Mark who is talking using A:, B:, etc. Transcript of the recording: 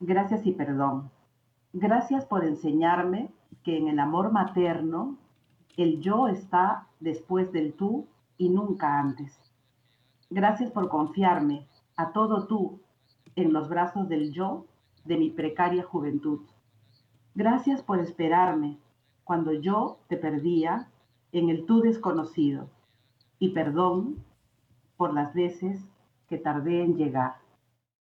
A: Gracias y perdón. Gracias por enseñarme que en el amor materno el yo está después del tú y nunca antes. Gracias por confiarme a todo tú en los brazos del yo de mi precaria juventud. Gracias por esperarme cuando yo te perdía en el tú desconocido. Y perdón por las veces que tardé en llegar.